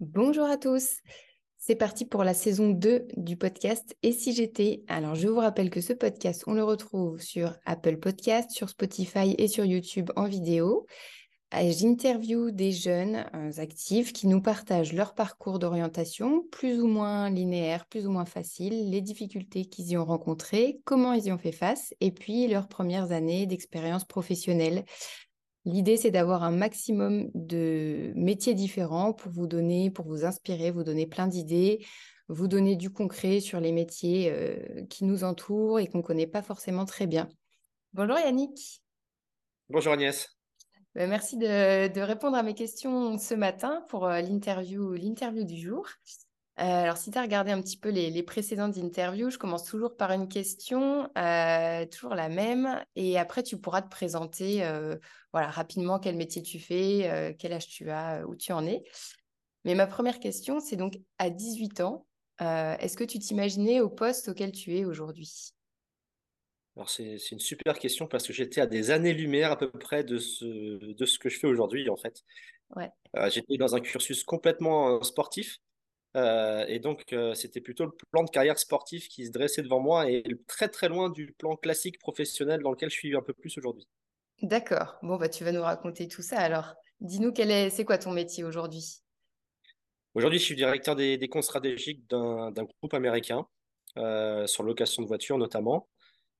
Bonjour à tous. C'est parti pour la saison 2 du podcast Et si j'étais? Alors, je vous rappelle que ce podcast, on le retrouve sur Apple Podcast, sur Spotify et sur YouTube en vidéo. J'interview des jeunes euh, actifs qui nous partagent leur parcours d'orientation, plus ou moins linéaire, plus ou moins facile, les difficultés qu'ils y ont rencontrées, comment ils y ont fait face, et puis leurs premières années d'expérience professionnelle L'idée, c'est d'avoir un maximum de métiers différents pour vous donner, pour vous inspirer, vous donner plein d'idées, vous donner du concret sur les métiers euh, qui nous entourent et qu'on ne connaît pas forcément très bien. Bonjour Yannick. Bonjour Agnès. Ben, merci de, répondre à mes questions ce matin pour euh, l'interview, l'interview du jour. Euh, alors, si tu as regardé un petit peu les, précédentes interviews, je commence toujours par une question, euh, toujours la même, et après tu pourras te présenter euh, voilà, rapidement quel métier tu fais, quel âge tu as, où tu en es. Mais ma première question, c'est donc à 18 ans, est-ce que tu t'imaginais au poste auquel tu es aujourd'hui? Alors c'est, une super question parce que j'étais à des années-lumière à peu près de ce, de ce que je fais aujourd'hui en fait. Ouais. j'étais dans un cursus complètement sportif euh, et donc, euh, c'était plutôt le plan de carrière sportif qui se dressait devant moi et très très loin du plan classique professionnel dans lequel je suis un peu plus aujourd'hui. D'accord. Bon, bah, tu vas nous raconter tout ça alors. Dis-nous, quel est, c'est quoi ton métier aujourd'hui? Aujourd'hui, je suis directeur des, des comptes stratégiques d'un, groupe américain euh, sur location de voitures notamment.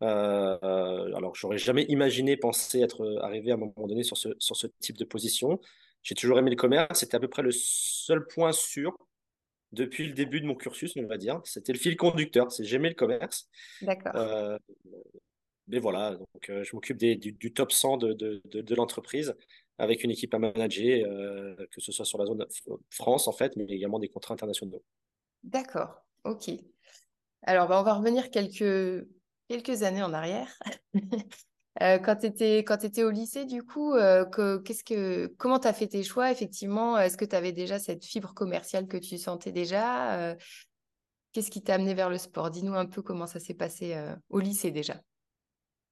alors, j'aurais jamais imaginé penser être arrivé à un moment donné sur ce, sur ce type de position. J'ai toujours aimé le commerce. C'était à peu près le seul point sûr depuis le début de mon cursus, on va dire. C'était le fil conducteur, c'est j'aimais le commerce. D'accord. Euh, mais voilà, donc euh, je m'occupe du, top 100 de, de, de, l'entreprise avec une équipe à manager, euh, que ce soit sur la zone France en fait, mais également des contrats internationaux. D'accord, ok. Alors, bah, on va revenir quelques, quelques années en arrière. Euh, quand tu étais, au lycée, du coup, euh, qu'est-ce que, comment tu as fait tes choix Effectivement, est-ce que tu avais déjà cette fibre commerciale que tu sentais déjà euh, Qu'est-ce qui t'a amené vers le sport? Dis-nous un peu comment ça s'est passé au lycée déjà.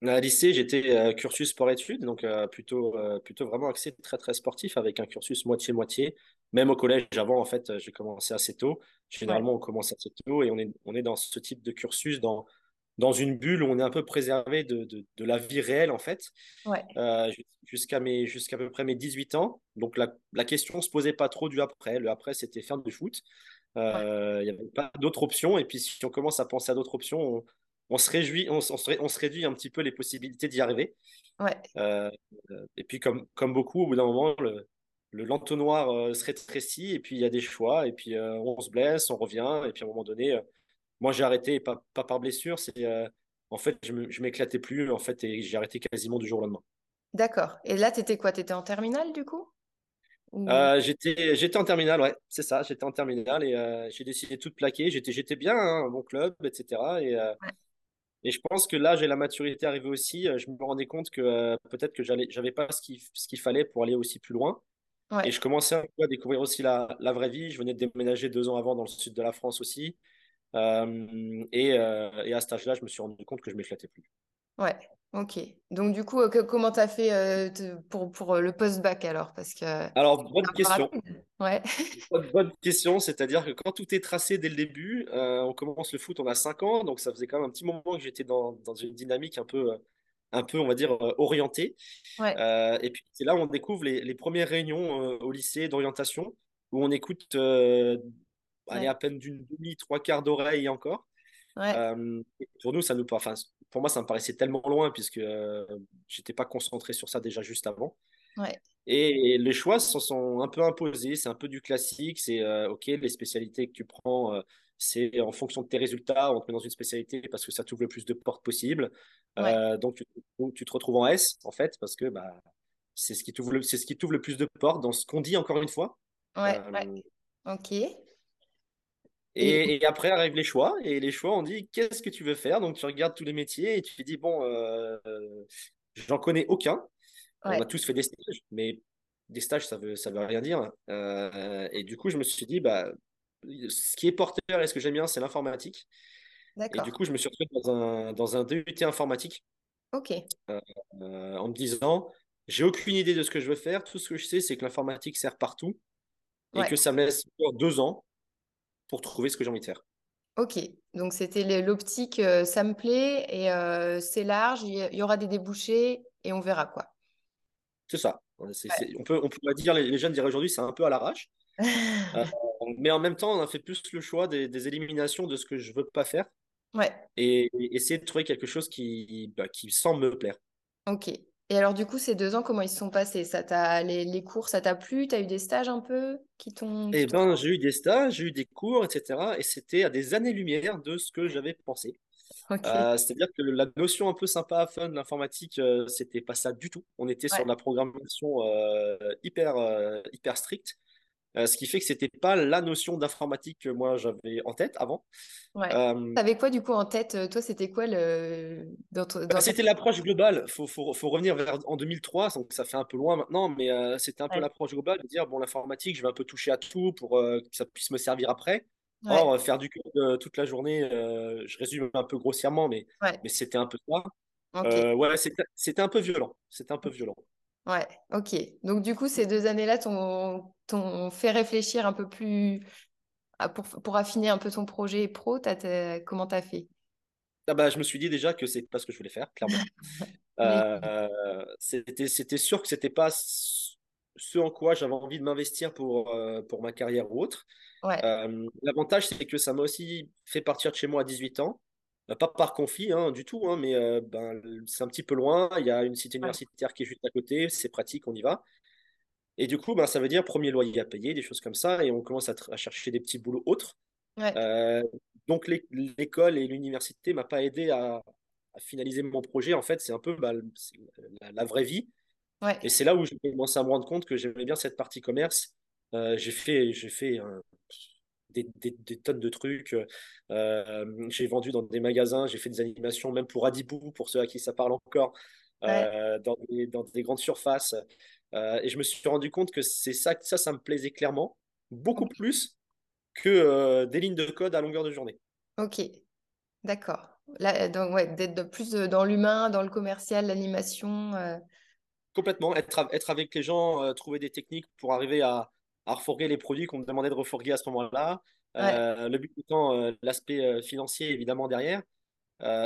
À lycée, j'étais cursus sport-études, donc plutôt, plutôt vraiment axé très très sportif avec un cursus moitié-moitié. Même au collège, avant, en fait, j'ai commencé assez tôt. Généralement, on commence assez tôt et on est, on est dans ce type de cursus dans dans une bulle où on est un peu préservé de, de, la vie réelle, en fait, ouais. euh, jusqu'à jusqu'à peu près mes 18 ans. Donc, la, la question ne se posait pas trop du après. Le après, c'était faire du foot. Euh, il n'y avait pas d'autres options. Et puis, si on commence à penser à d'autres options, on, on, se réjouit, on, se, on, se, réduit un petit peu les possibilités d'y arriver. Ouais. Euh, et puis, comme, comme beaucoup, au bout d'un moment, le, le l'entonnoir se rétrécit et puis il y a des choix. Et puis, on se blesse, on revient. Et puis, à un moment donné moi, j'ai arrêté, pas, pas par blessure, c'est euh, en fait, je m'éclatais plus, en fait, et j'ai arrêté quasiment du jour au lendemain. D'accord. Et là, tu étais quoi? Tu étais en terminale, du coup? Euh, J'étais en terminale, ouais, c'est ça, j'étais en terminale et euh, j'ai décidé de tout plaquer. J'étais bien, hein, bon club, etc. Et, et je pense que là, j'ai la maturité arrivée aussi. Je me rendais compte que peut-être que j'avais pas ce qu'il fallait pour aller aussi plus loin. Et je commençais à découvrir aussi la, la, vraie vie. Je venais de déménager deux ans avant dans le sud de la France aussi. Euh, et, euh, et, à cet âge-là, je me suis rendu compte que je m'éclatais plus. Ouais, ok. Donc, du coup, comment tu as fait pour, pour le post-bac alors? Parce que Alors, bonne question. Ouais. Bonne, question, c'est-à-dire que quand tout est tracé dès le début, euh, on commence le foot, on a 5 ans, donc ça faisait quand même un petit moment que j'étais dans, dans, une dynamique un peu, un peu on va dire, orientée. Ouais. et puis, c'est là où on découvre les, les premières réunions au lycée d'orientation, où on écoute aller à peine d'une demi, trois quarts d'oreille encore. Euh, pour nous, ça nous, enfin, pour moi, ça me paraissait tellement loin puisque euh, j'étais pas concentré sur ça déjà juste avant. Et les choix se sont un peu imposés. C'est un peu du classique. C'est euh, ok, les spécialités que tu prends, c'est en fonction de tes résultats, on te met dans une spécialité parce que ça t'ouvre le plus de portes possible. donc tu, tu, te retrouves en S en fait parce que bah, c'est ce qui t'ouvre le, c'est ce qui t'ouvre le plus de portes dans ce qu'on dit encore une fois. Ouais. Ok. Et, après arrivent les choix, et les choix, on dit qu'est-ce que tu veux faire? Donc tu regardes tous les métiers et tu te dis bon, euh, j'en connais aucun. On a tous fait des stages, mais des stages, ça veut, ça veut rien dire. Euh, et du coup, je me suis dit bah, ce qui est porteur et ce que j'aime bien, c'est l'informatique. Et du coup, je me suis retrouvé dans un, dans un DUT informatique. Ok. Euh, en me disant j'ai aucune idée de ce que je veux faire. Tout ce que je sais, c'est que l'informatique sert partout. et que ça me laisse deux ans pour trouver ce que j'ai envie de faire. Ok, donc c'était l'optique, ça me plaît et c'est large, il y, aura des débouchés et on verra quoi. C'est ça. on, peut, on pourrait dire, les, jeunes diraient aujourd'hui, c'est un peu à l'arrache. Euh, mais en même temps, on a fait plus le choix des, éliminations de ce que je veux pas faire. Ouais. Et, essayer de trouver quelque chose qui, bah, qui semble me plaire. Ok. Et alors, du coup, ces deux ans, comment ils se sont passés? Ça t'a, les, les, cours, ça t'a plu? Tu as eu des stages un peu qui t'ont. Eh ben, j'ai eu des stages, j'ai eu des cours, etc. Et c'était à des années-lumière de ce que j'avais pensé. Euh, c'est-à-dire que la notion un peu sympa, fun de l'informatique, euh, c'était pas ça du tout. On était sur de la programmation euh, hyper, hyper stricte. Ce qui fait que c'était pas la notion d'informatique que moi j'avais en tête avant. Ouais. T'avais quoi du coup en tête? Toi, c'était quoi le. Dans, bah, c'était l'approche globale. Il faut, faut, faut, revenir vers en 2003, donc ça fait un peu loin maintenant, mais c'était un peu l'approche globale de dire bon, l'informatique, je vais un peu toucher à tout pour que ça puisse me servir après. Or, faire du code euh, toute la journée, euh, je résume un peu grossièrement, mais, mais c'était un peu ça. Euh, ouais, c'était un peu violent. C'était un peu violent. Ouais, ok. Donc, du coup, ces deux années-là t'ont fait réfléchir un peu plus pour, pour, affiner un peu ton projet pro. comment tu as fait? Ah bah, Je me suis dit déjà que c'est pas ce que je voulais faire, clairement. c'était sûr que c'était pas ce en quoi j'avais envie de m'investir pour, pour ma carrière ou autre. Euh, l'avantage, c'est que ça m'a aussi fait partir de chez moi à 18 ans. Euh, pas par conflit hein, du tout, hein, mais euh, ben, c'est un petit peu loin. Il y a une cité universitaire qui est juste à côté, c'est pratique, on y va. Et du coup, ben, ça veut dire premier loyer à payer, des choses comme ça, et on commence à, chercher des petits boulots autres. donc l'école et l'université m'a pas aidé à, finaliser mon projet. En fait, c'est un peu ben, la, vraie vie. Et c'est là où j'ai commencé à me rendre compte que j'aimais bien cette partie commerce. j'ai fait, j'ai fait un, des, tonnes de trucs. Euh, j'ai vendu dans des magasins, j'ai fait des animations, même pour Adibou, pour ceux à qui ça parle encore, euh, dans, des, dans, des, grandes surfaces. Euh, et je me suis rendu compte que c'est ça, ça, ça me plaisait clairement, beaucoup plus que des lignes de code à longueur de journée. Ok, d'accord. donc, ouais, d'être plus dans l'humain, dans le commercial, l'animation. Complètement, être, être avec les gens, trouver des techniques pour arriver à, à refourguer les produits qu'on me demandait de refourguer à ce moment-là. Euh, le but étant euh, l'aspect euh, financier évidemment derrière.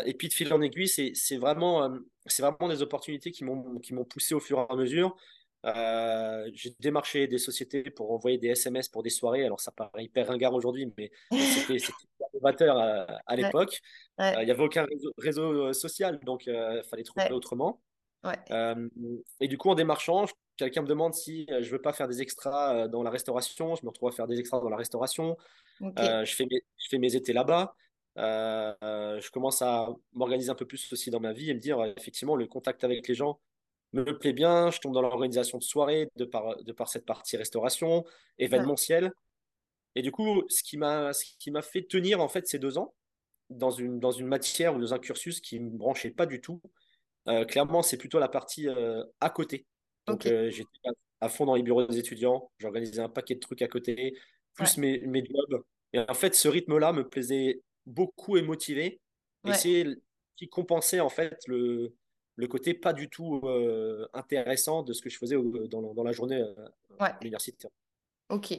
et puis de fil en aiguille, c'est vraiment, c'est vraiment des opportunités qui m'ont poussé au fur et à mesure. j'ai démarché des sociétés pour envoyer des SMS pour des soirées. Alors, ça paraît hyper ringard aujourd'hui, mais c'était innovateur à, à l'époque. Il n'y avait aucun réseau, social, donc il fallait trouver autrement. et du coup, en démarchant, quelqu'un me demande si euh, je veux pas faire des extras euh, dans la restauration, je me retrouve à faire des extras dans la restauration. Euh, je, fais mes, je fais mes étés là-bas. je commence à m'organiser un peu plus aussi dans ma vie et me dire effectivement le contact avec les gens me plaît bien. Je tombe dans l'organisation de soirées de par, de par cette partie restauration, événementielle. Et du coup, ce qui m'a ce qui m'a fait tenir en fait ces deux ans dans une dans une matière ou dans un cursus qui me branchait pas du tout. clairement, c'est plutôt la partie à côté donc, euh, j'étais à fond dans les bureaux des étudiants. J'organisais un paquet de trucs à côté, plus mes, mes jobs. Et en fait, ce rythme-là me plaisait beaucoup et motivé. Et c'est qui compensait en fait le, le côté pas du tout euh, intéressant de ce que je faisais dans, dans, la journée euh, à l'université. Ok.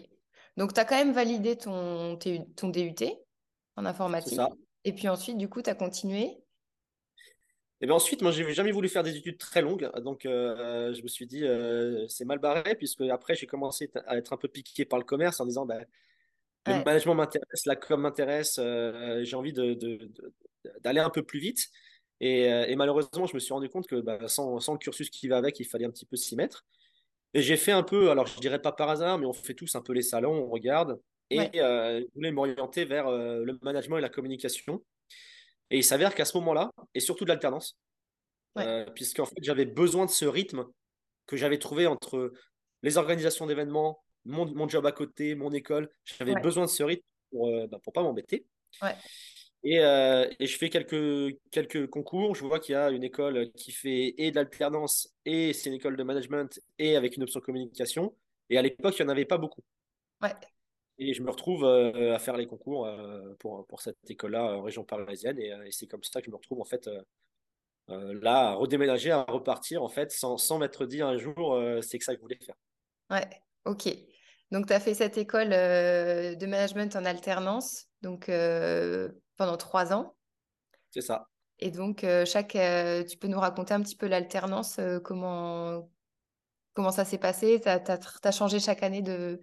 Donc, tu as quand même validé ton, ton DUT en informatique. Ça. Et puis ensuite, du coup, tu as continué et bien ensuite, moi, j'ai jamais voulu faire des études très longues, donc euh, je me suis dit, euh, c'est mal barré, puisque après, j'ai commencé à être un peu piqué par le commerce en disant, ben, le management m'intéresse, la com m'intéresse, euh, j'ai envie d'aller de, un peu plus vite. Et, malheureusement, je me suis rendu compte que bah, sans, sans, le cursus qui va avec, il fallait un petit peu s'y mettre. Et j'ai fait un peu, alors je dirais pas par hasard, mais on fait tous un peu les salons, on regarde. Et je voulais m'orienter vers le management et la communication. Et il s'avère qu'à ce moment-là, et surtout de l'alternance, euh, puisqu'en fait j'avais besoin de ce rythme que j'avais trouvé entre les organisations d'événements, mon, mon, job à côté, mon école, j'avais besoin de ce rythme pour ne euh, bah, pas m'embêter. Et, euh, et, je fais quelques, quelques concours. Je vois qu'il y a une école qui fait et de l'alternance, et c'est une école de management, et avec une option communication. Et à l'époque, il n'y en avait pas beaucoup. Ouais. Et je me retrouve euh, à faire les concours euh, pour, pour cette école-là en région parisienne. Euh, et, c'est comme ça que je me retrouve en fait là à redéménager, à repartir en fait sans, sans m'être dit un jour c'est que ça que je voulais faire. Ouais, ok. Donc, tu as fait cette école de management en alternance donc, pendant trois ans. C'est ça. Et donc, chaque, tu peux nous raconter un petit peu l'alternance, comment, comment ça s'est passé? Tu as, changé chaque année de,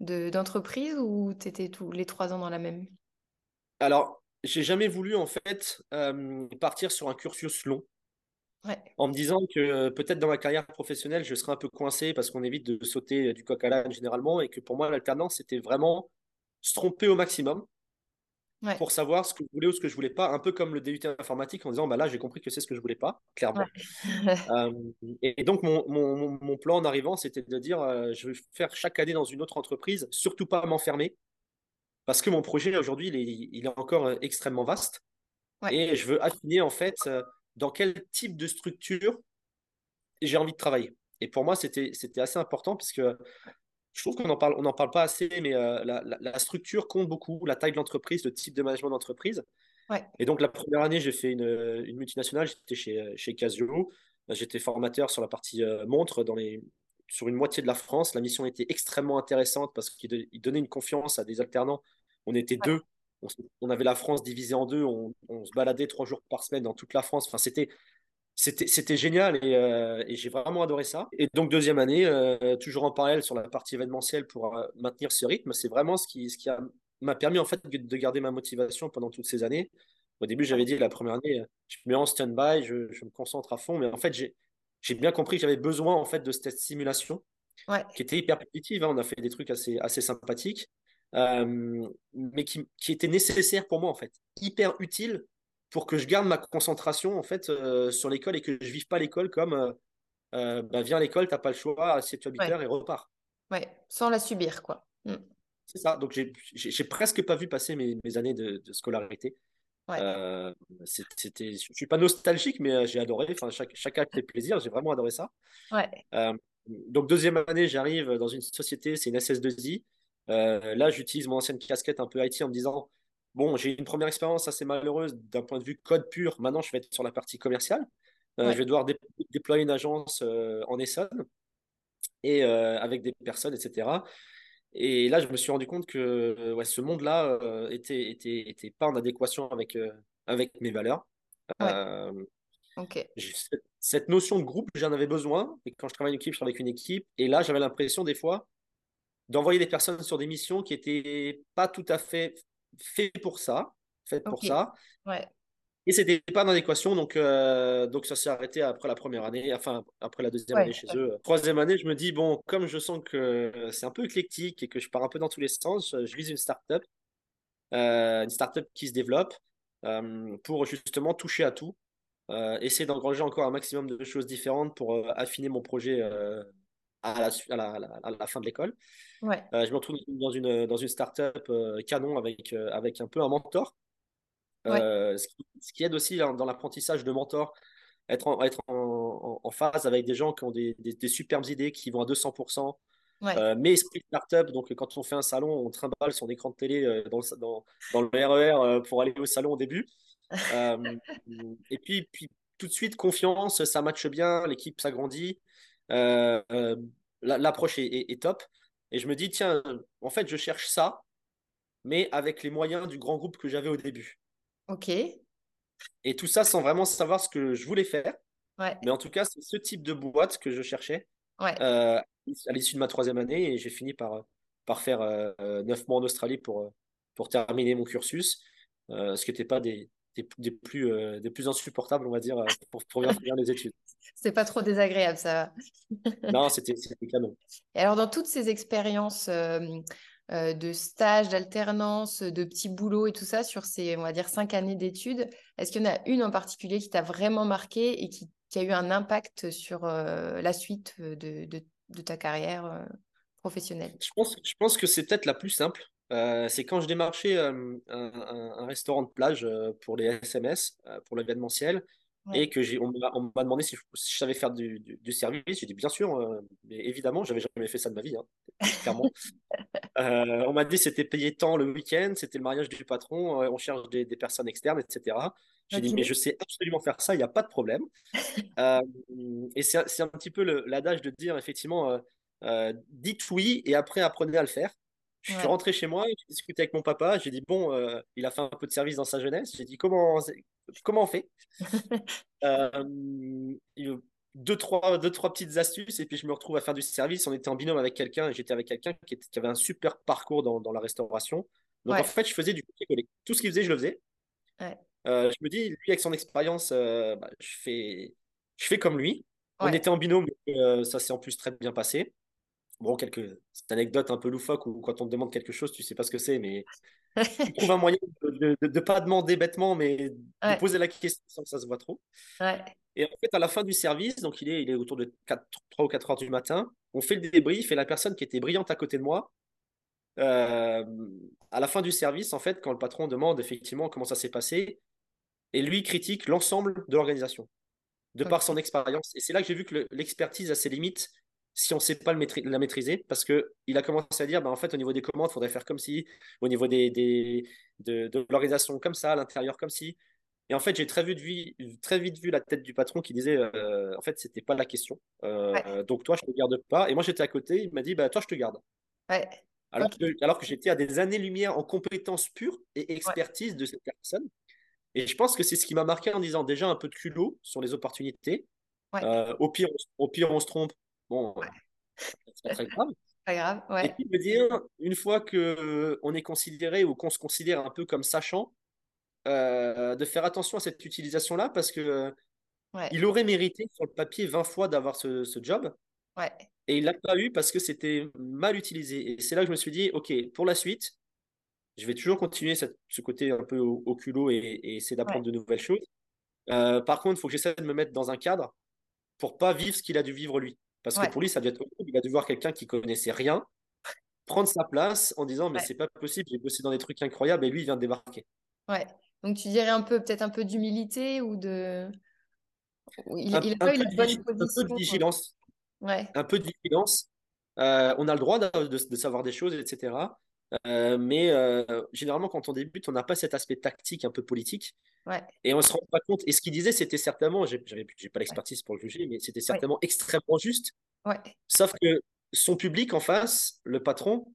d'entreprise ou tu étais tous les trois ans dans la même? Alors, j'ai jamais voulu en fait partir sur un cursus long. En me disant que peut-être dans ma carrière professionnelle, je serais un peu coincé parce qu'on évite de sauter du coq à l'âne généralement et que pour moi, l'alternance, c'était vraiment se tromper au maximum pour savoir ce que je voulais ou ce que je voulais pas, un peu comme le DUT informatique en disant bah là j'ai compris que c'est ce que je voulais pas, clairement. Euh, et, donc mon, mon, mon, plan en arrivant c'était de dire euh, je vais faire chaque année dans une autre entreprise, surtout pas m'enfermer, parce que mon projet aujourd'hui il est, il est encore euh, extrêmement vaste et je veux affiner en fait dans quel type de structure j'ai envie de travailler. Et pour moi c'était assez important puisque je trouve qu'on n'en parle, on en parle pas assez, mais euh, la, structure compte beaucoup, la taille de l'entreprise, le type de management d'entreprise. Et donc, la première année, j'ai fait une, multinationale, j'étais chez, chez Casio. J'étais formateur sur la partie euh, montre dans les, sur une moitié de la France. La mission était extrêmement intéressante parce qu'il donnait une confiance à des alternants. On était deux. On, avait la France divisée en deux. On, on, se baladait trois jours par semaine dans toute la France. Enfin, c'était c'était génial euh, et, j'ai vraiment adoré ça. Et donc, deuxième année, euh, toujours en parallèle sur la partie événementielle pour euh, maintenir ce rythme, c'est vraiment ce qui, ce qui m'a permis en fait de garder ma motivation pendant toutes ces années. Au début, j'avais dit la première année, je me mets en stand-by, je, me concentre à fond, mais en fait, j'ai bien compris que j'avais besoin en fait de cette simulation qui était hyper positive. Hein. On a fait des trucs assez, assez sympathiques, mais qui, qui était nécessaire pour moi en fait, hyper utile pour que je garde ma concentration en fait euh, sur l'école et que je vive pas l'école comme euh, euh, bah, viens à l'école, t'as pas le choix, assieds-toi 8 heures et repars. Ouais, sans la subir quoi. Mm. C'est ça. Donc j'ai presque pas vu passer mes, mes années de, scolarité. Ouais. c'était, je suis pas nostalgique, mais j'ai adoré. Enfin, chaque, chaque acte fait plaisir. J'ai vraiment adoré ça. Ouais. donc deuxième année, j'arrive dans une société, c'est une SS2I. là, j'utilise mon ancienne casquette un peu IT en me disant Bon, j'ai une première expérience assez malheureuse d'un point de vue code pur. Maintenant, je vais être sur la partie commerciale. Euh, je vais devoir déployer une agence euh, en Essonne et euh, avec des personnes, etc. Et là, je me suis rendu compte que ouais, ce monde-là était, était, était, pas en adéquation avec, avec mes valeurs. Cette, notion de groupe, j'en avais besoin. Et quand je travaille en équipe, je travaille avec une équipe. Et là, j'avais l'impression des fois d'envoyer des personnes sur des missions qui n'étaient pas tout à fait fait pour ça, fait pour ça. Ouais. Et c'était pas dans l'équation, donc, euh, donc ça s'est arrêté après la première année, enfin après la deuxième année chez eux. Troisième année, je me dis, bon, comme je sens que c'est un peu éclectique et que je pars un peu dans tous les sens, je vise une startup, euh, une startup qui se développe euh, pour justement toucher à tout, euh, essayer d'engranger encore un maximum de choses différentes pour affiner mon projet à la, à la, à la fin de l'école. Ouais. Euh, je me retrouve dans une, dans une startup euh, canon avec, euh, avec un peu un mentor. Ce qui, ce, qui, aide aussi dans l'apprentissage de mentor, être, en, être en, en, phase avec des gens qui ont des, des, superbes idées, qui vont à 200%. Ouais. mais esprit startup, donc quand on fait un salon, on trimballe son écran de télé dans, le, dans, dans le RER pour aller au salon au début. et puis, puis tout de suite, confiance, ça matche bien, l'équipe s'agrandit. Euh, euh, l'approche est, top. Et je me dis, tiens, en fait, je cherche ça, mais avec les moyens du grand groupe que j'avais au début. Ok. Et tout ça sans vraiment savoir ce que je voulais faire. Mais en tout cas, c'est ce type de boîte que je cherchais euh, à l'issue de ma troisième année. Et j'ai fini par, par faire neuf mois en Australie pour, pour terminer mon cursus, ce qui n'était pas des, des, plus, euh, des plus insupportables, on va dire, euh, pour, pour bien finir les études. C'est pas trop désagréable, ça Non, c'était canon. Et alors, dans toutes ces expériences euh, de stage, d'alternance, de petits boulots et tout ça, sur ces, on va dire, cinq années d'études, est-ce qu'il y en a une en particulier qui t'a vraiment marqué et qui, qui, a eu un impact sur la suite de, de, de ta carrière professionnelle? Je pense, je pense que c'est peut-être la plus simple. Euh, c'est quand je démarchais euh, un, restaurant de plage euh, pour les SMS, pour l'événementiel, et que j'ai, on m'a demandé si je, savais faire du, du, service. J'ai dit bien sûr, mais évidemment, j'avais jamais fait ça de ma vie, hein, clairement. on m'a dit c'était payé tant le week-end, c'était le mariage du patron, on cherche des, personnes externes, etc. J'ai dit mais je sais absolument faire ça, il n'y a pas de problème. et c'est un petit peu l'adage de dire effectivement dites oui et après apprenez à le faire. Je suis rentré chez moi, j'ai discuté avec mon papa, j'ai dit bon, il a fait un peu de service dans sa jeunesse, j'ai dit comment, comment on fait? Deux trois, deux, trois petites astuces, et puis je me retrouve à faire du service. On était en binôme avec quelqu'un, et j'étais avec quelqu'un qui, avait un super parcours dans, dans la restauration. Donc en fait, je faisais du Tout ce qu'il faisait, je le faisais. Euh, je me dis, lui, avec son expérience, euh, bah, je, fais, je fais comme lui. On était en binôme, euh, ça s'est en plus très bien passé. Bon, quelques anecdotes un peu loufoques où quand on te demande quelque chose, tu sais pas ce que c'est, mais tu trouves un moyen de ne pas demander bêtement, mais de poser la question sans que ça se voit trop. Et en fait, à la fin du service, donc il est, il est autour de 4, 3 ou 4 heures du matin, on fait le débrief et la personne qui était brillante à côté de moi, à la fin du service, en fait, quand le patron demande effectivement comment ça s'est passé, et lui critique l'ensemble de l'organisation, de par son expérience. Et c'est là que j'ai vu que l'expertise a ses limites si on ne sait pas le la maîtriser, parce qu'il a commencé à dire, bah, en fait, au niveau des commandes, il faudrait faire comme si, au niveau des, des de, l'organisation comme ça, à l'intérieur comme si. Et en fait, j'ai très, très vite vu la tête du patron qui disait, euh, en fait, c'était pas la question. Euh, donc, toi, je te garde pas. Et moi, j'étais à côté, il m'a dit, bah, toi, je te garde. Alors, que, alors que j'étais à des années-lumière en compétences pures et expertise de cette personne. Et je pense que c'est ce qui m'a marqué en disant déjà un peu de culot sur les opportunités. Euh, au, pire, on, au pire, on se trompe. Bon, c'est pas très grave. Pas grave, Et puis me dire, une fois qu'on est considéré ou qu'on se considère un peu comme sachant, euh, de faire attention à cette utilisation-là parce que il aurait mérité sur le papier 20 fois d'avoir ce, ce, job. Et il l'a pas eu parce que c'était mal utilisé. Et c'est là que je me suis dit, OK, pour la suite, je vais toujours continuer ce côté un peu au, culot et, essayer d'apprendre de nouvelles choses. Euh, par contre, il faut que j'essaie de me mettre dans un cadre pour pas vivre ce qu'il a dû vivre lui. Parce que pour lui, ça devait être Il a dû voir quelqu'un qui connaissait rien prendre sa place en disant mais c'est pas possible, j'ai bossé dans des trucs incroyables et lui il vient de débarquer. Ouais. Donc tu dirais un peu peut-être un peu d'humilité ou de il, a pas eu la bonne position. Un peu de vigilance. Ouais. Un peu de vigilance. Euh, on a le droit de, de, savoir des choses, etc. Euh, mais euh, généralement, quand on débute, on n'a pas cet aspect tactique un peu politique. Et on se rend pas compte. Et ce qu'il disait, c'était certainement, j'ai pas l'expertise pour le juger, mais c'était certainement extrêmement juste. Sauf que son public en face, le patron,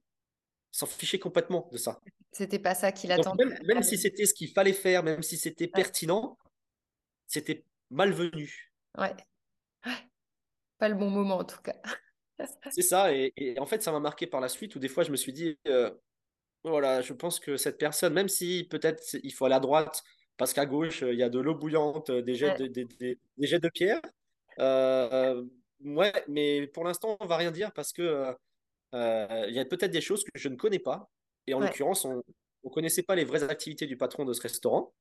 s'en fichait complètement de ça. C'était pas ça qu'il attendait. Même, même, si c'était ce qu'il fallait faire, même si c'était pertinent, c'était malvenu. Ouais. Pas le bon moment en tout cas. C'est ça, et, en fait, ça m'a marqué par la suite où des fois je me suis dit, euh, voilà, je pense que cette personne, même si peut-être il faut aller à droite, parce qu'à gauche, il y a de l'eau bouillante, des jets, de, des, jets de pierre, euh, ouais, mais pour l'instant, on va rien dire parce que euh, il y a peut-être des choses que je ne connais pas, et en l'occurrence, on ne connaissait pas les vraies activités du patron de ce restaurant.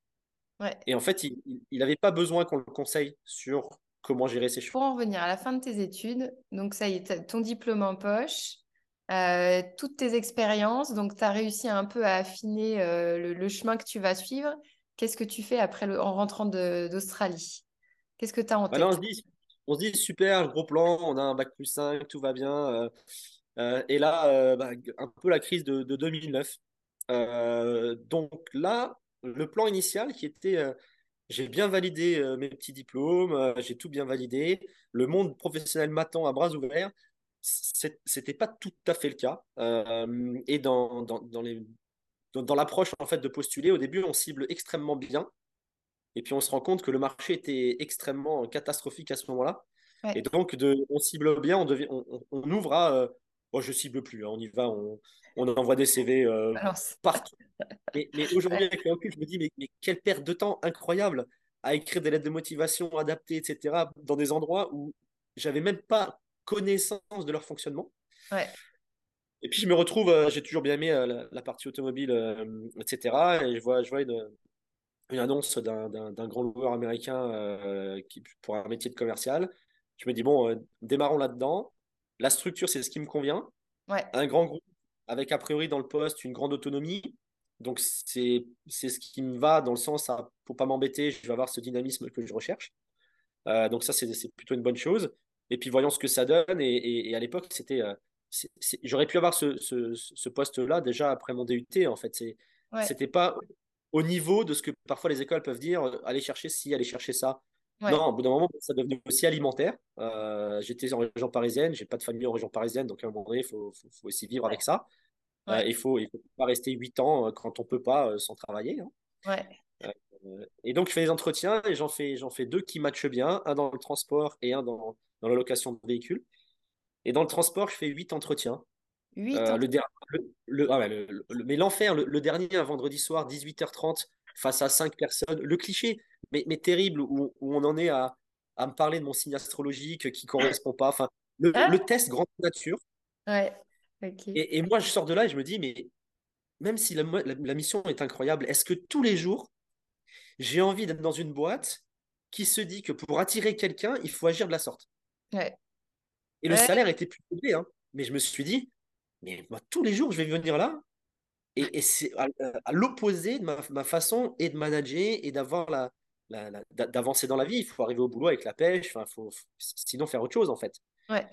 Et en fait, il n'avait pas besoin qu'on le conseille sur comment gérer ces choses. Pour en revenir à la fin de tes études, donc ça y est, ton diplôme en poche, euh, toutes tes expériences, donc tu as réussi un peu à affiner euh, le, chemin que tu vas suivre. Qu'est-ce que tu fais après le, en rentrant d'Australie? Qu'est-ce que tu as en bah tête on, se dit, on, se dit, super, gros plan, on a un bac plus 5, tout va bien. Euh, et là, bah, un peu la crise de, de 2009. donc là, le plan initial qui était j'ai bien validé euh, mes petits diplômes, euh, j'ai tout bien validé. Le monde professionnel m'attend à bras ouverts. C'était pas tout à fait le cas. Euh, et dans, dans, dans les, dans, l'approche en fait de postuler, au début, on cible extrêmement bien. Et puis on se rend compte que le marché était extrêmement catastrophique à ce moment-là. Et donc, de, on cible bien, on, devient, on, on, ouvre à. Oh, je cible plus, hein, on y va, on, on envoie des CV partout. Mais, aujourd'hui, avec le recul, je me dis, mais, mais, quelle perte de temps incroyable à écrire des lettres de motivation adaptées, etc., dans des endroits où j'avais même pas connaissance de leur fonctionnement. Et puis je me retrouve, euh, j'ai toujours bien aimé euh, la, partie automobile, euh, etc. Et je vois, je vois une, une annonce d'un grand loueur américain qui, pour un métier de commercial. Je me dis, bon, démarrons là-dedans. La structure, c'est ce qui me convient. Un grand groupe avec a priori dans le poste une grande autonomie. Donc, c'est ce qui me va dans le sens, à, pour pas m'embêter, je vais avoir ce dynamisme que je recherche. Euh, donc, ça, c'est plutôt une bonne chose. Et puis, voyons ce que ça donne. Et, à l'époque, c'était. Euh, j'aurais pu avoir ce, ce, poste-là déjà après mon DUT, en fait. C'était pas au niveau de ce que parfois les écoles peuvent dire, euh, aller chercher ci, aller chercher ça. Non, au bout d'un moment, ça devenait aussi alimentaire. Euh, j'étais en région parisienne, j'ai pas de famille en région parisienne, donc à un moment donné, il faut, faut, aussi vivre avec ça. Euh, il faut, il faut pas rester 8 ans quand on peut pas sans travailler. Hein. Ouais. et donc, je fais des entretiens et j'en fais, j'en fais deux qui matchent bien, un dans le transport et un dans, dans la location de véhicules. Et dans le transport, je fais 8 entretiens. 8 euh, le, le, ah Mais l'enfer, le, dernier, un vendredi soir, 18h30, face à 5 personnes. Le cliché, mais, mais terrible, où, où, on en est à, à, me parler de mon signe astrologique qui ne correspond pas. Enfin, le, ah. le test grande nature. Ouais. Et, et, moi, je sors de là et je me dis, mais même si la, la mission est incroyable, est-ce que tous les jours, j'ai envie d'être dans une boîte qui se dit que pour attirer quelqu'un, il faut agir de la sorte? Ouais. Et le salaire était plus élevé, hein. mais je me suis dit, mais moi, tous les jours, je vais venir là. Et, c'est à, l'opposé de ma, façon et de manager et d'avoir la, d'avancer dans la vie. Il faut arriver au boulot avec la pêche. Enfin, faut, sinon faire autre chose en fait. Ouais.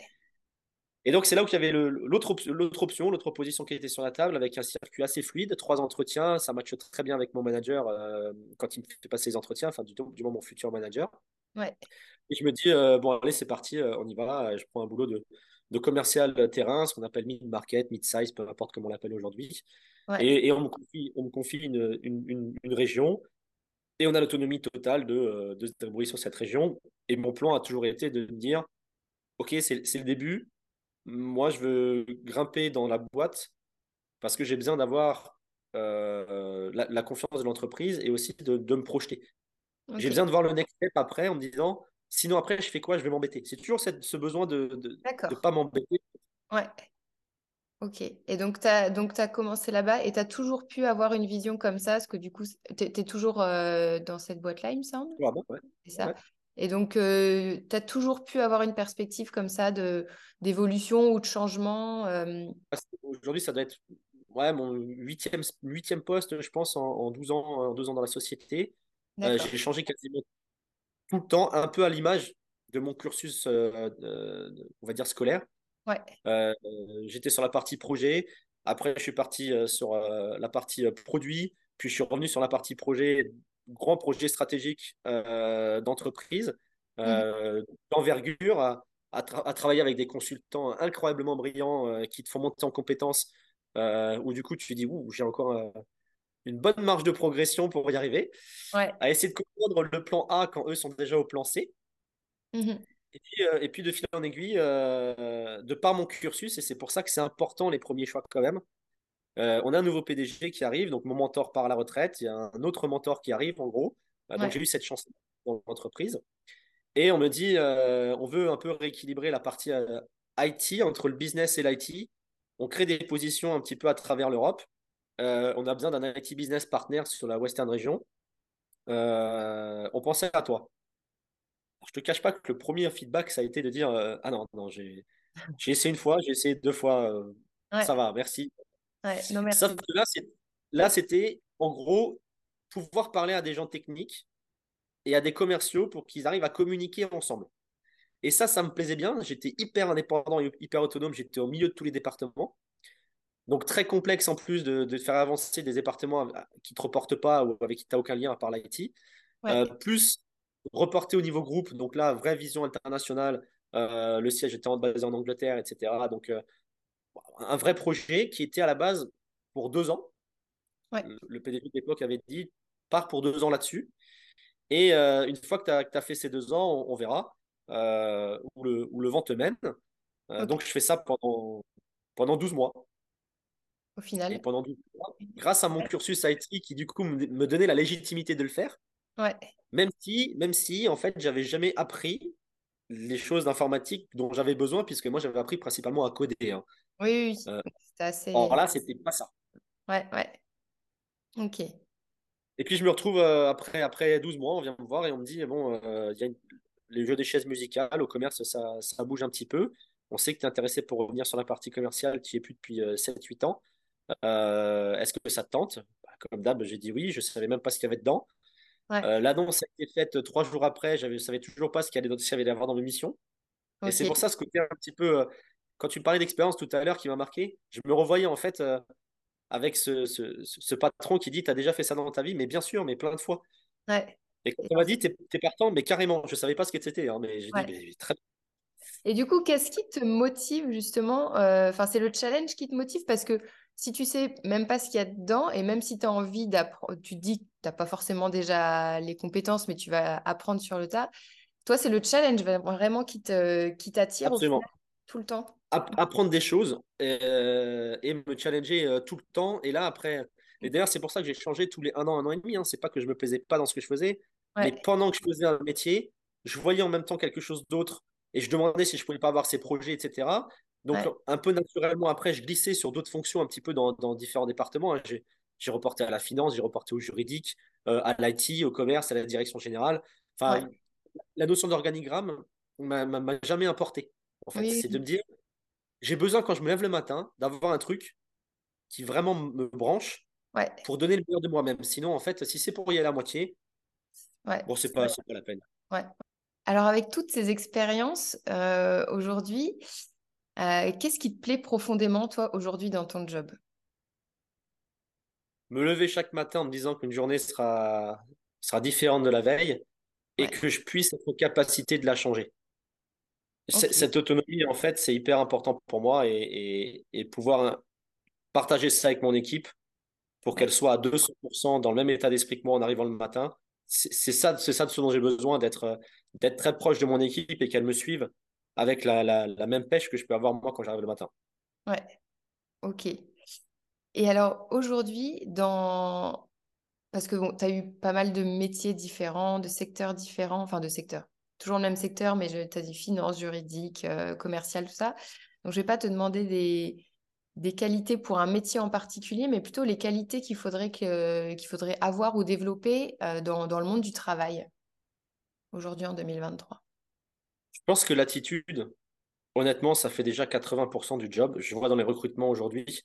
Et donc c'est là où il y avait l'autre option, l'autre opposition qui était sur la table avec un circuit assez fluide, trois entretiens. Ça matche très bien avec mon manager euh, quand il me fait passer les entretiens, enfin du, du moins mon futur manager. Ouais. Et je me dis euh, bon allez c'est parti, euh, on y va. Je prends un boulot de, de commercial terrain, ce qu'on appelle mid-market, mid-size, peu importe comment on l'appelle aujourd'hui. Et, on me confie, on me confie une, une, une, région et on a l'autonomie totale de, euh, de se débrouiller sur cette région. Et mon plan a toujours été de me dire, OK, c'est le début. Moi, je veux grimper dans la boîte parce que j'ai besoin d'avoir euh, la, confiance de l'entreprise et aussi de, de me projeter. J'ai besoin de voir le next step après en me disant, Sinon, après, je fais quoi? Je vais m'embêter. C'est toujours ce besoin de ne pas m'embêter. Ouais. Ok. Et donc, tu as, donc, as commencé là-bas et tu as toujours pu avoir une vision comme ça? Parce que du coup, tu es, toujours euh, dans cette boîte-là, il me semble? Ah bon, ouais. C'est ça. Et donc, euh, tu as toujours pu avoir une perspective comme ça d'évolution ou de changement euh? Aujourd'hui, ça doit être ouais, mon huitième, huitième poste, je pense, en, 12 ans, en 12 ans dans la société. J'ai changé quasiment tout le temps, un peu à l'image de mon cursus, euh, euh, on va dire, scolaire. Ouais. Euh, j'étais sur la partie projet. Après, je suis parti sur la partie produit. Puis, je suis revenu sur la partie projet, grand projet stratégique d'entreprise, mmh. d'envergure, à, à, travailler avec des consultants incroyablement brillants qui te font monter en compétences. où du coup, tu te dis, ouh, j'ai encore une bonne marge de progression pour y arriver. À essayer de comprendre le plan A quand eux sont déjà au plan C. Mmh et, puis, euh, et, puis, de fil en aiguille, euh, de par mon cursus, et c'est pour ça que c'est important les premiers choix quand même. Euh, on a un nouveau PDG qui arrive, donc mon mentor part à la retraite, il y a un autre mentor qui arrive en gros. Donc j'ai eu cette chance dans l'entreprise. Et on me dit, on veut un peu rééquilibrer la partie IT entre le business et l'IT. On crée des positions un petit peu à travers l'Europe. On a besoin d'un IT business partner sur la Western Region. On pensait à toi. Je te cache pas que le premier feedback, ça a été de dire euh, Ah non, non, j'ai essayé une fois, j'ai essayé deux fois, ça va, merci. là, c'était en gros pouvoir parler à des gens techniques et à des commerciaux pour qu'ils arrivent à communiquer ensemble. Et ça, ça me plaisait bien. J'étais hyper indépendant, hyper autonome. J'étais au milieu de tous les départements. Donc très complexe en plus de, faire avancer des départements qui ne te reportent pas ou avec qui tu n'as aucun lien à part l'IT. Euh, plus reporter au niveau groupe, donc là, vraie vision internationale. Euh, le siège était basé en Angleterre, etc. Donc euh, un vrai projet qui était à la base pour deux ans. Le, PDG de l'époque avait dit pars pour deux ans là-dessus. Et une fois que tu as, fait ces deux ans, on, verra où le, où, le, vent te mène. Donc je fais ça pendant, pendant 12 mois final. Et pendant grâce à mon cursus IT qui du coup me donnait la légitimité de le faire. Ouais. Même si, même si en fait, j'avais jamais appris les choses d'informatique dont j'avais besoin, puisque moi j'avais appris principalement à coder. Hein. Oui, oui. Euh, c'était assez. Alors là, c'était pas ça. Ouais, ouais. Ok. Et puis je me retrouve euh, après, après 12 mois, on vient me voir et on me dit bon, euh, il y a les jeux des chaises musicales, au commerce, ça, ça bouge un petit peu. On sait que tu es intéressé pour revenir sur la partie commerciale, tu n'y es plus depuis 7-8 ans. Euh, est-ce que ça te tente? Bah, Comme d'hab, j'ai dit oui. Je ne savais même pas ce qu'il y avait dedans. Euh, l'annonce a été faite trois jours après. Je ne savais toujours pas ce qu'il y avait y avoir dans mes missions. Et c'est pour ça ce côté un petit peu. Euh, quand tu parlais d'expérience tout à l'heure qui m'a marqué, je me revoyais en fait avec ce, ce, patron qui dit Tu as déjà fait ça dans ta vie? Mais bien sûr, mais plein de fois. Et quand on m'a dit, t'es es partant, mais carrément, je savais pas ce que c'était, hein, mais j'ai dit, très Et du coup, qu'est-ce qui te motive justement euh, Enfin, c'est le challenge qui te motive parce que si tu sais même pas ce qu'il y a dedans et même si tu as envie d'apprendre, tu te dis que tu n'as pas forcément déjà les compétences, mais tu vas apprendre sur le tas. Toi, c'est le challenge vraiment qui t'attire qui tout le temps? Apprendre des choses euh, et, me challenger euh, tout le temps. Et là, après, et d'ailleurs, c'est pour ça que j'ai changé tous les un an, un an et demi. Hein. C'est pas que je me plaisais pas dans ce que je faisais, mais pendant que je faisais un métier, je voyais en même temps quelque chose d'autre et je demandais si je pouvais pas avoir ces projets, etc. Donc, un peu naturellement, après, je glissais sur d'autres fonctions un petit peu dans, différents départements. Hein. J'ai reporté à la finance, j'ai reporté au juridique, euh, à l'IT, au commerce, à la direction générale. Enfin, la notion d'organigramme m'a jamais importé. En fait, c'est de me dire, j'ai besoin quand je me lève le matin d'avoir un truc qui vraiment me branche pour donner le meilleur de moi-même. Sinon, en fait, si c'est pour y aller à moitié, bon, c'est pas, pas la peine. Alors, avec toutes ces expériences euh, aujourd'hui, euh, qu'est-ce qui te plaît profondément, toi, aujourd'hui, dans ton job? Me lever chaque matin en me disant qu'une journée sera, sera différente de la veille et que je puisse être en capacité de la changer. Cette autonomie, en fait, c'est hyper important pour moi et, pouvoir partager ça avec mon équipe pour qu'elle soit à 200% dans le même état d'esprit que moi en arrivant le matin. C'est ça, ça de ce dont j'ai besoin, d'être très proche de mon équipe et qu'elle me suive avec la, même pêche que je peux avoir moi quand j'arrive le matin. Ouais, ok. Et alors aujourd'hui, dans... parce que bon, tu as eu pas mal de métiers différents, de secteurs différents, enfin de secteurs, toujours le même secteur, mais tu as dit finance, juridique, euh, commercial, tout ça. Donc je vais pas te demander des, des qualités pour un métier en particulier, mais plutôt les qualités qu'il faudrait, faudrait avoir ou développer euh, dans, dans le monde du travail aujourd'hui en 2023 je pense que l'attitude, honnêtement, ça fait déjà 80% du job. Je vois dans les recrutements aujourd'hui.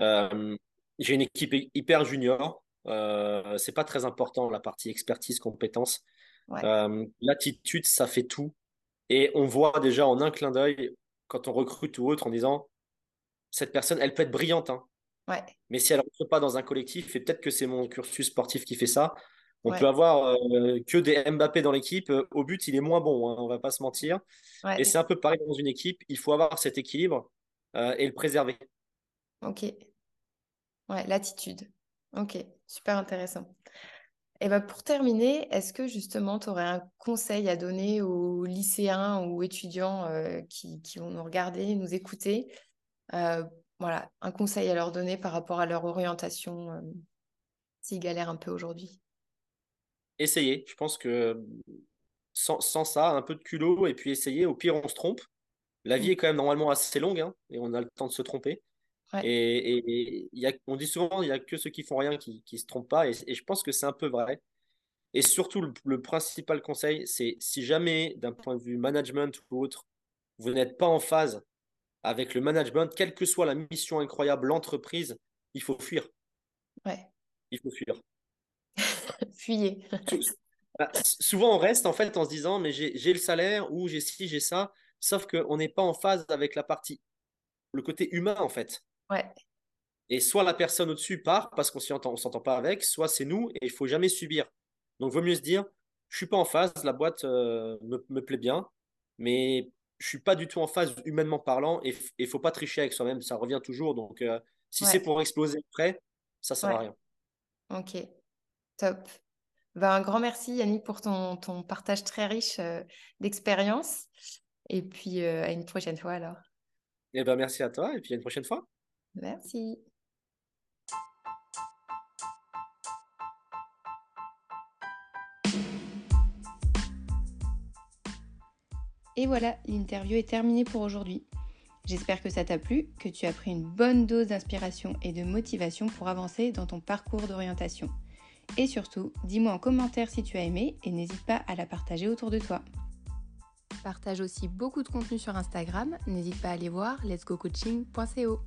Euh, j'ai une équipe hyper junior. Euh, c'est pas très important la partie expertise, compétences. Euh, l'attitude, ça fait tout. Et on voit déjà en un clin d'œil quand on recrute ou autre en disant cette personne, elle peut être brillante. Hein. Mais si elle ne rentre pas dans un collectif, et peut-être que c'est mon cursus sportif qui fait ça, on peut avoir euh, que des Mbappé dans l'équipe. Euh, au but, il est moins bon, hein, on va pas se mentir. Et c'est un peu pareil dans une équipe. Il faut avoir cet équilibre euh, et le préserver. Ok. Ouais, l'attitude. Ok, super intéressant. Et ben pour terminer, est-ce que justement tu aurais un conseil à donner aux lycéens ou étudiants qui, qui, vont nous regarder, nous écouter Voilà, un conseil à leur donner par rapport à leur orientation s'ils galèrent un peu aujourd'hui? Essayer. Je pense que sans, ça, un peu de culot et puis essayer. Au pire, on se trompe. La vie mm. est quand même normalement assez longue hein, et on a le temps de se tromper. Et, y a, on dit souvent, il n'y a que ceux qui font rien qui ne se trompent pas. Et, je pense que c'est un peu vrai. Et surtout, le, principal conseil, c'est si jamais, d'un point de vue management ou autre, vous n'êtes pas en phase avec le management, quelle que soit la mission incroyable, l'entreprise, il faut fuir. Ouais. Il faut fuir. Fuyez. Bah, souvent, on reste en fait en se disant, mais j'ai le salaire ou j'ai ci, j'ai ça, sauf qu'on n'est pas en phase avec la partie, le côté humain en fait. Ouais. Et soit la personne au-dessus part parce qu'on ne s'entend pas avec, soit c'est nous et il faut jamais subir. Donc, vaut mieux se dire, je suis pas en phase, la boîte euh, me, plaît bien, mais je suis pas du tout en phase humainement parlant et il faut pas tricher avec soi-même, ça revient toujours. Donc, euh, si c'est pour exploser après, ça sert à rien. Ok. Top. Ben, un grand merci Yannick pour ton, ton partage très riche euh, d'expérience. Et puis euh, à une prochaine fois alors. Eh ben, merci à toi et puis à une prochaine fois. Merci. Et voilà, l'interview est terminée pour aujourd'hui. J'espère que ça t'a plu, que tu as pris une bonne dose d'inspiration et de motivation pour avancer dans ton parcours d'orientation. Et surtout, dis-moi en commentaire si tu as aimé et n'hésite pas à la partager autour de toi. Partage aussi beaucoup de contenu sur Instagram, n'hésite pas à aller voir letsgocoaching.co.